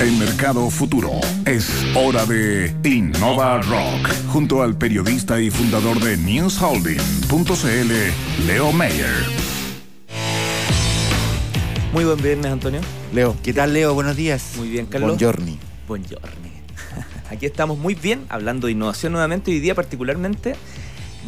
en Mercado Futuro. Es hora de Innova Rock, junto al periodista y fundador de NewsHolding.cl, Leo Mayer. Muy buen viernes, Antonio. Leo, ¿qué tal, Leo? Buenos días. Muy bien, Carlos. Buongiorni. Buongiorni. Aquí estamos muy bien, hablando de innovación nuevamente. Hoy día, particularmente,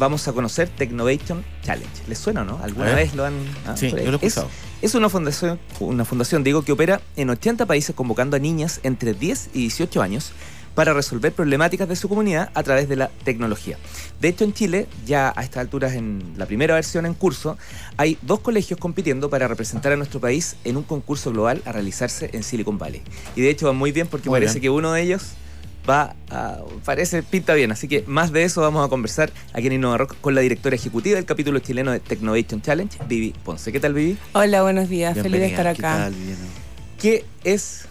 vamos a conocer Technovation Challenge. ¿Les suena o no? ¿Alguna vez lo han.? ah, Sí, yo lo he es, escuchado. es una fundación, una fundación, digo, que opera en 80 países convocando a niñas entre 10 y 18 años para resolver problemáticas de su comunidad a través de la tecnología. De hecho, en Chile, ya a estas alturas, en la primera versión en curso, hay dos colegios compitiendo para representar a nuestro país en un concurso global a realizarse en Silicon Valley. Y de hecho va muy bien porque Muy parece bien. que uno de ellos va a, parece, pinta bien. Así que más de eso vamos a conversar aquí en Innova Rock con la directora ejecutiva del capítulo chileno de Technovation Challenge, Vivi Ponce. ¿Qué tal, Vivi? Hola, buenos días. Feliz de estar ¿qué acá. tal, Viviana? ¿Qué es,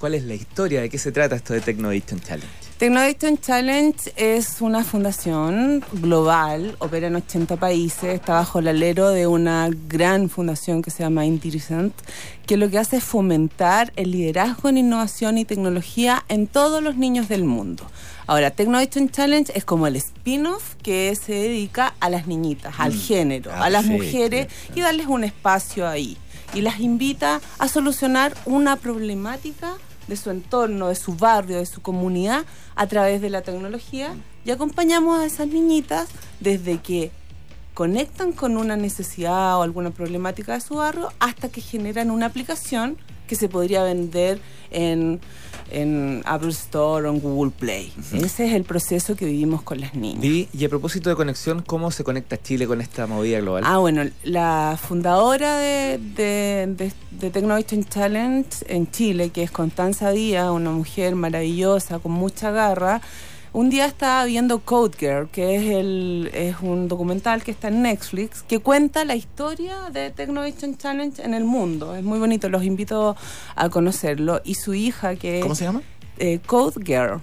cuál es la historia, de qué se trata esto de Technovation Challenge? Technovation Challenge es una fundación global, opera en 80 países, está bajo el alero de una gran fundación que se llama Intelligent, que lo que hace es fomentar el liderazgo en innovación y tecnología en todos los niños del mundo. Ahora, Technovation Challenge es como el spin-off que se dedica a las niñitas, al género, Ah, a las perfecto, mujeres y darles un espacio ahí. Y las invita a solucionar una problemática de su entorno, de su barrio, de su comunidad a través de la tecnología y acompañamos a esas niñitas desde que conectan con una necesidad o alguna problemática de su barrio hasta que generan una aplicación que se podría vender en, en Apple Store o en Google Play. Ese es el proceso que vivimos con las niñas. Y a propósito de conexión, ¿cómo se conecta Chile con esta movida global? Ah, bueno, la fundadora de, de, de, de Challenge en Chile, que es Constanza Díaz, una mujer maravillosa, con mucha garra, un día estaba viendo Code Girl, que es, el, es un documental que está en Netflix, que cuenta la historia de Technovation Challenge en el mundo. Es muy bonito, los invito a conocerlo. Y su hija, que ¿Cómo se llama? eh, Code Girl.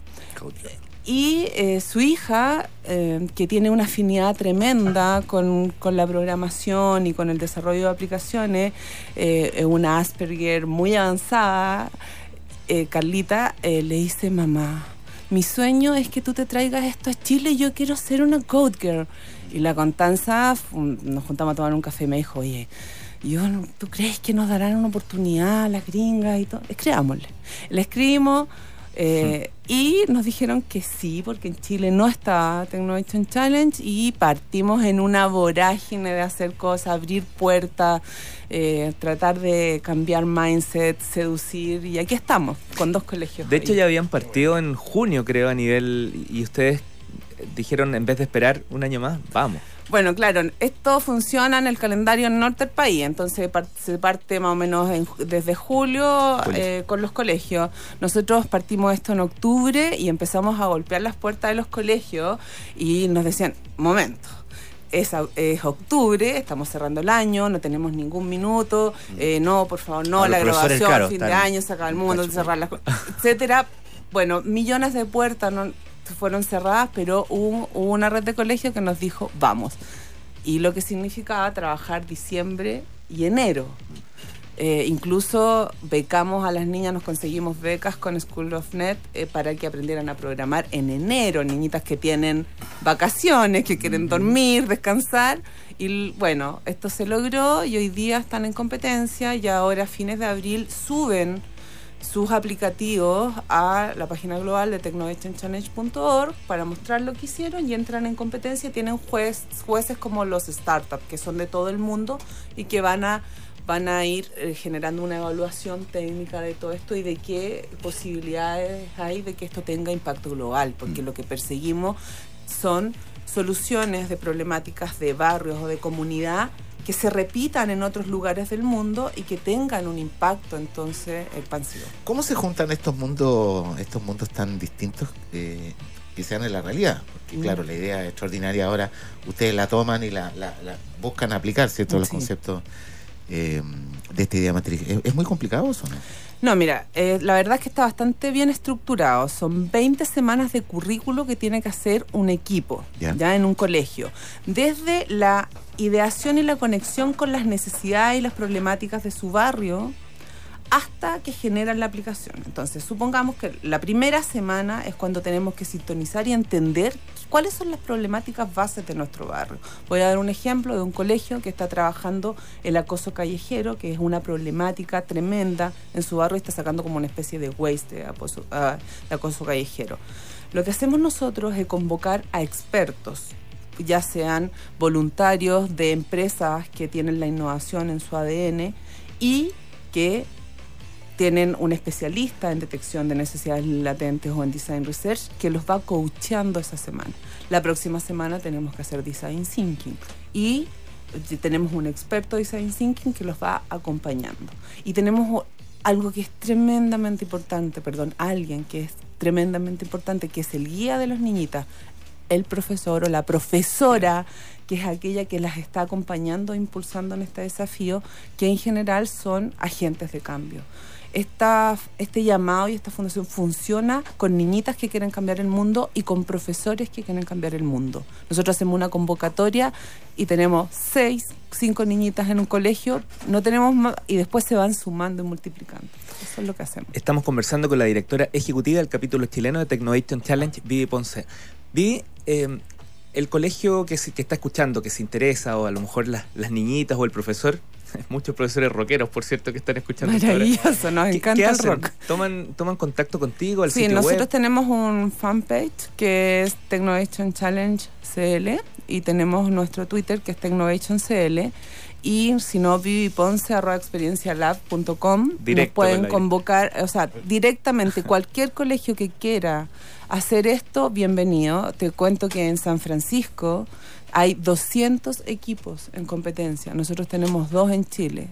Y eh, su hija, eh, que tiene una afinidad tremenda con, con la programación y con el desarrollo de aplicaciones, eh, es una Asperger muy avanzada, Carlita le dice, mamá, mi sueño es que tú te traigas esto a Chile yo quiero ser una Code Girl. Y la Constanza, nos juntamos a tomar un café y me dijo, oye, yo, ¿tú crees que nos darán una oportunidad a las gringas y todo? Escribámosle. Le escribimos eh, y nos dijeron que sí, porque en Chile no está Technovation Challenge y partimos en una vorágine de hacer cosas, abrir puertas, eh, tratar de cambiar mindset, seducir y aquí estamos con dos colegios. De hecho, ya habían partido en junio, creo, a nivel. Y ustedes dijeron, en vez de esperar un año más, vamos. Bueno, claro, esto funciona en el calendario norte del país, entonces se parte más o menos en desde julio eh, con los colegios. Nosotros partimos esto en octubre y empezamos a golpear las puertas de los colegios y nos decían, momento. Es, es octubre, estamos cerrando el año, no tenemos ningún minuto, eh, no, por favor, no, Ah, la grabación, claro, fin de año, se acaba el mundo, cerrar las etcétera. Bueno, millones de puertas no, fueron cerradas, pero hubo, hubo una red de colegios que nos dijo, vamos. Y lo que significaba trabajar diciembre y enero. Eh, incluso becamos a las niñas, nos conseguimos becas con School of Net eh, para que aprendieran a programar en enero, niñitas que tienen vacaciones, que quieren dormir, descansar. Y bueno, esto se logró y hoy día están en competencia y ahora a fines de abril suben sus aplicativos a la página global de technovationchallenge.org para mostrar lo que hicieron y entran en competencia. Tienen juez, jueces como los startups, que son de todo el mundo y que van a, van a ir eh, generando una evaluación técnica de todo esto y de qué posibilidades hay de que esto tenga impacto global, porque lo que perseguimos son soluciones de problemáticas de barrios o de comunidad que se repitan en otros lugares del mundo y que tengan un impacto entonces expansivo. ¿Cómo se juntan estos mundos, estos mundos tan distintos eh, que sean en la realidad? Porque Mm. claro, la idea es extraordinaria ahora, ustedes la toman y la, la- la buscan aplicar, ¿cierto? Los conceptos eh, de esta idea matriz. ¿Es, es muy complicado eso no? No, mira, eh, la verdad es que está bastante bien estructurado. Son 20 semanas de currículo que tiene que hacer un equipo, Ya. ya, en un colegio. Desde la ideación y la conexión con las necesidades y las problemáticas de su barrio, hasta que generan la aplicación. Entonces, supongamos que la primera semana es cuando tenemos que sintonizar y entender cuáles son las problemáticas bases de nuestro barrio. Voy a dar un ejemplo de un colegio que está trabajando el acoso callejero, que es una problemática tremenda en su barrio y está sacando como una especie de waste de acoso, ah, de acoso callejero. Lo que hacemos nosotros es convocar a expertos ya sean voluntarios de empresas que tienen la innovación en su ADN y que tienen un especialista en detección de necesidades latentes o en design research que los va coachando esa semana. La próxima semana tenemos que hacer design thinking y tenemos un experto de design thinking que los va acompañando. Y tenemos algo que es tremendamente importante, perdón, alguien que es tremendamente importante, que es el guía de las niñitas, el profesor o la profesora, que es aquella que las está acompañando, e impulsando en este desafío, que en general son agentes de cambio esta, este llamado y esta fundación funciona con niñitas que quieren cambiar el mundo y con profesores que quieren cambiar el mundo. Nosotros hacemos una convocatoria y tenemos seis, cinco niñitas en un colegio, no tenemos más, y después se van sumando y multiplicando. Eso es lo que hacemos. Estamos conversando con la directora ejecutiva del capítulo chileno de Technovation Challenge, Vivi Ponce. Vivi, eh, el colegio que, que está escuchando, que se interesa, o a lo mejor las niñitas o el profesor, muchos profesores rockeros, por cierto, que están escuchando. Maravilloso, nos encanta el rock. ¿Toman, ¿Toman contacto contigo? Al sí, nosotros tenemos un fanpage que es Technovation Challenge CL y tenemos nuestro Twitter que es Technovation CL y si no viviponce.experiencialab.com nos pueden convocar, o sea, directamente cualquier colegio que quiera hacer esto, bienvenido. Te cuento que en San Francisco hay 200 equipos en competencia. Nosotros tenemos dos en Chile.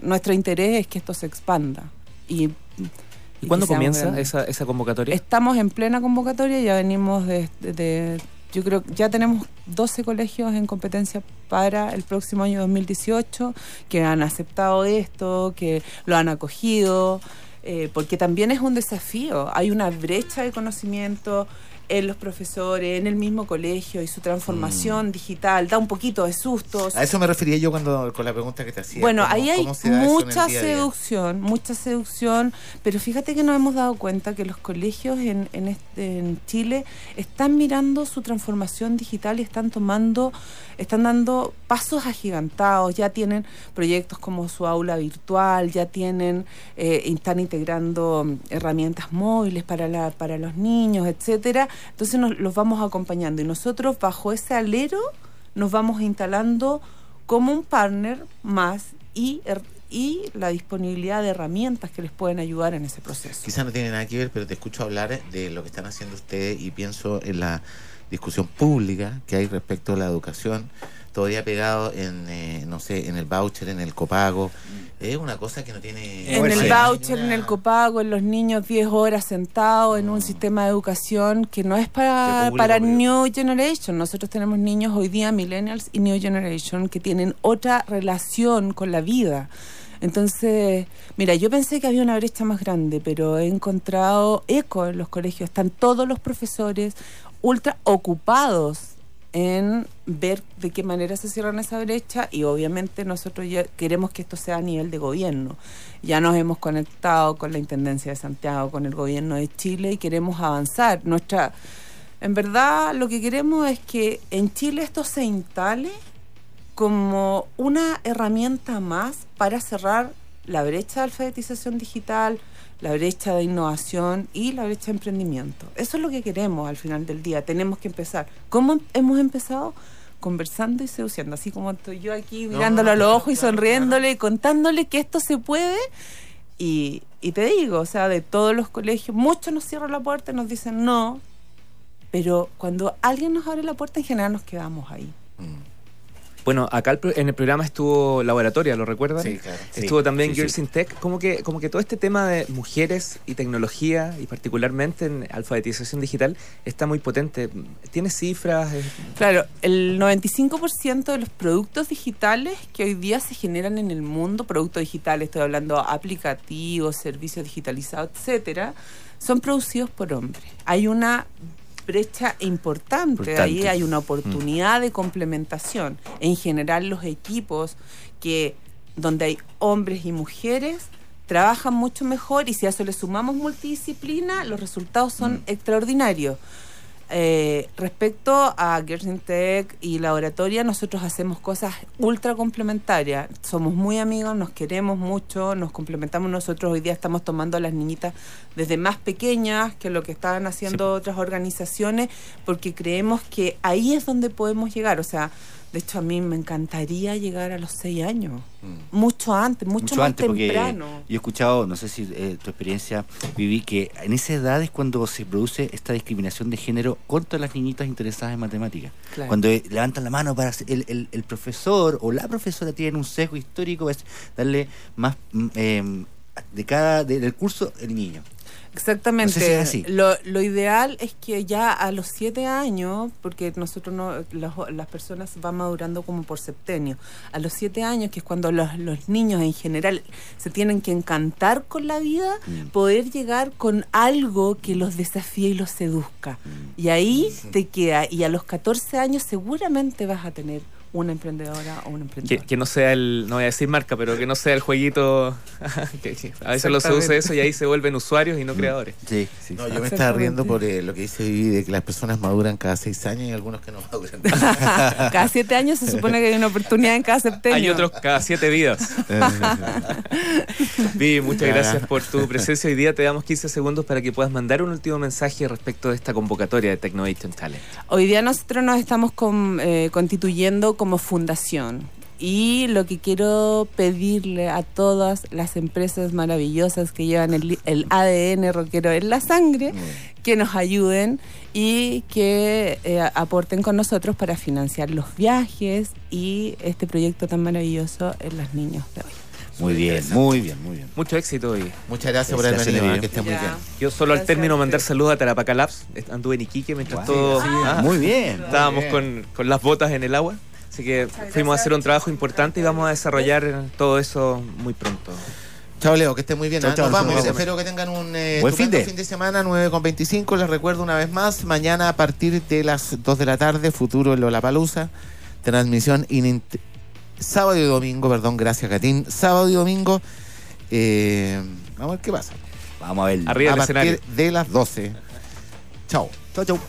nuestro interés es que esto se expanda. ¿Y, ¿Y, cuándo comienza esa, esa, convocatoria? Estamos en plena convocatoria, ya venimos de, de, Yo creo que ya tenemos 12 colegios en competencia para el próximo año 2018 que han aceptado esto, que lo han acogido. Eh, porque también es un desafío. Hay una brecha de conocimiento, en los profesores, en el mismo colegio y su transformación mm. digital, da un poquito de sustos. A eso me refería yo cuando con la pregunta que te hacía. Bueno, ahí hay mucha seducción, mucha seducción, pero fíjate que nos hemos dado cuenta que los colegios en, en, este, en Chile están mirando su transformación digital y están tomando, están dando pasos agigantados, ya tienen proyectos como su aula virtual, ya tienen, eh, están integrando herramientas móviles para, la, para los niños, etcétera entonces nos, los vamos acompañando y nosotros bajo ese alero nos vamos instalando como un partner más y, er, y la disponibilidad de herramientas que les pueden ayudar en ese proceso. Quizá no tiene nada que ver, pero te escucho hablar de lo que están haciendo ustedes y pienso en la discusión pública que hay respecto a la educación todavía pegado en, eh, no sé, en el voucher, en el copago. Es una cosa que no tiene... En el voucher, en el copago, en los niños 10 horas sentados en un sistema de educación que no es para, para New Generation. Nosotros tenemos niños hoy día, millennials y New Generation, que tienen otra relación con la vida. Entonces, mira, yo pensé que había una brecha más grande, pero he encontrado eco en los colegios. Están todos los profesores ultra ocupados en ver de qué manera se cierran esa brecha y obviamente nosotros ya queremos que esto sea a nivel de gobierno. Ya nos hemos conectado con la Intendencia de Santiago, con el gobierno de Chile y queremos avanzar. Nuestra en verdad lo que queremos es que en Chile esto se instale como una herramienta más para cerrar la brecha de alfabetización digital, la brecha de innovación y la brecha de emprendimiento. Eso es lo que queremos al final del día. Tenemos que empezar. ¿Cómo hemos empezado? Conversando y seduciendo, así como estoy yo aquí mirándolo a los ojos y sonriéndole y contándole que esto se puede. Y, y, te digo, o sea, de todos los colegios, muchos nos cierran la puerta y nos dicen no, pero cuando alguien nos abre la puerta, en general nos quedamos ahí. Mm. Bueno, acá en el programa estuvo Laboratoria, ¿lo recuerdan? Sí, claro. Estuvo también Girls in Tech. Como que, como que todo este tema de mujeres y tecnología, y particularmente en alfabetización digital, está muy potente. ¿Tiene cifras? Claro, el 95% de los productos digitales que hoy día se generan en el mundo, productos digitales, estoy hablando aplicativos, servicios digitalizados, etcétera, son producidos por hombres. Hay una brecha importante. Ahí hay una oportunidad de complementación. En general, los equipos que donde hay hombres y mujeres trabajan mucho mejor y si a eso le sumamos multidisciplina, los resultados son Mm. extraordinarios. Eh, respecto a Gerson Tech y la oratoria, nosotros hacemos cosas ultra complementarias. Somos muy amigos, nos queremos mucho, nos complementamos nosotros. Hoy día estamos tomando a las niñitas desde más pequeñas que lo que estaban haciendo otras organizaciones, porque creemos que ahí es donde podemos llegar. O sea, de hecho a mí me encantaría llegar a los seis años, Mm. mucho antes, mucho, mucho más antes, porque temprano. yo he escuchado, no sé si eh, tu experiencia, viví que en esa edad es cuando se produce esta discriminación de género contra las niñitas interesadas en matemáticas. Claro. Cuando eh, levantan la mano para el, el- el profesor o la profesora tiene un sesgo histórico, es darle más eh, de cada de- del curso el niño. Exactamente. No sé si es así. Lo, lo ideal es que ya a los siete años, porque nosotros no, las, las personas van madurando como por septenio, a los siete años, que es cuando los, los niños en general se tienen que encantar con la vida, Mm. poder llegar con algo que los desafíe y los seduzca. Mm. Y ahí te queda, y a los 14 años seguramente vas a tener una emprendedora o un emprendedor. que no sea el, no voy a decir marca, pero que no sea el jueguito. que, que a veces lo seduce Exactamente. eso y ahí se vuelven usuarios y no creadores. Sí, sí. No, yo me estaba riendo por eh, lo que dice Vivi de que las personas maduran cada seis años y algunos que no maduran. cada siete años se supone que hay una oportunidad en cada septenio. Hay otros cada siete vidas. Vi, muchas gracias por tu presencia. Hoy día te damos 15 segundos para que puedas mandar un último mensaje respecto de esta convocatoria de Technovation Talent. Hoy día nosotros nos estamos con- eh, constituyendo como fundación. Y lo que quiero pedirle a todas las empresas maravillosas que llevan el, el ADN rockero en la sangre, que nos ayuden y que eh, aporten con nosotros para financiar los viajes y este proyecto tan maravilloso en los niños de hoy. Muy bien, muy bien, muy bien. Mucho éxito hoy. Muchas gracias por haber Gracias, venido, que esté muy bien. Yo solo al Gracias término a mandar saludos a Tarapacá Labs. Anduve en Iquique mientras Guau. todo... Sí, ah, muy bien. Estábamos bien. con, con las botas en el agua. Así que fuimos a hacer un trabajo importante y vamos a desarrollar todo eso muy pronto. Chao Leo, que esté muy bien. Chao, ¿ah? chao, Nos vamos. Espero que tengan un eh, Buen fin de. fin de semana, 9 con 25. Les recuerdo una vez más, mañana a partir de las 2 de la tarde, futuro en Lollapalooza, transmisión sábado y domingo, perdón, gracias Catín, sábado y domingo. eh, vamos a ver qué pasa. Vamos a ver. Arriba a del partir escenario. de las 12. Chao. Chau, chau.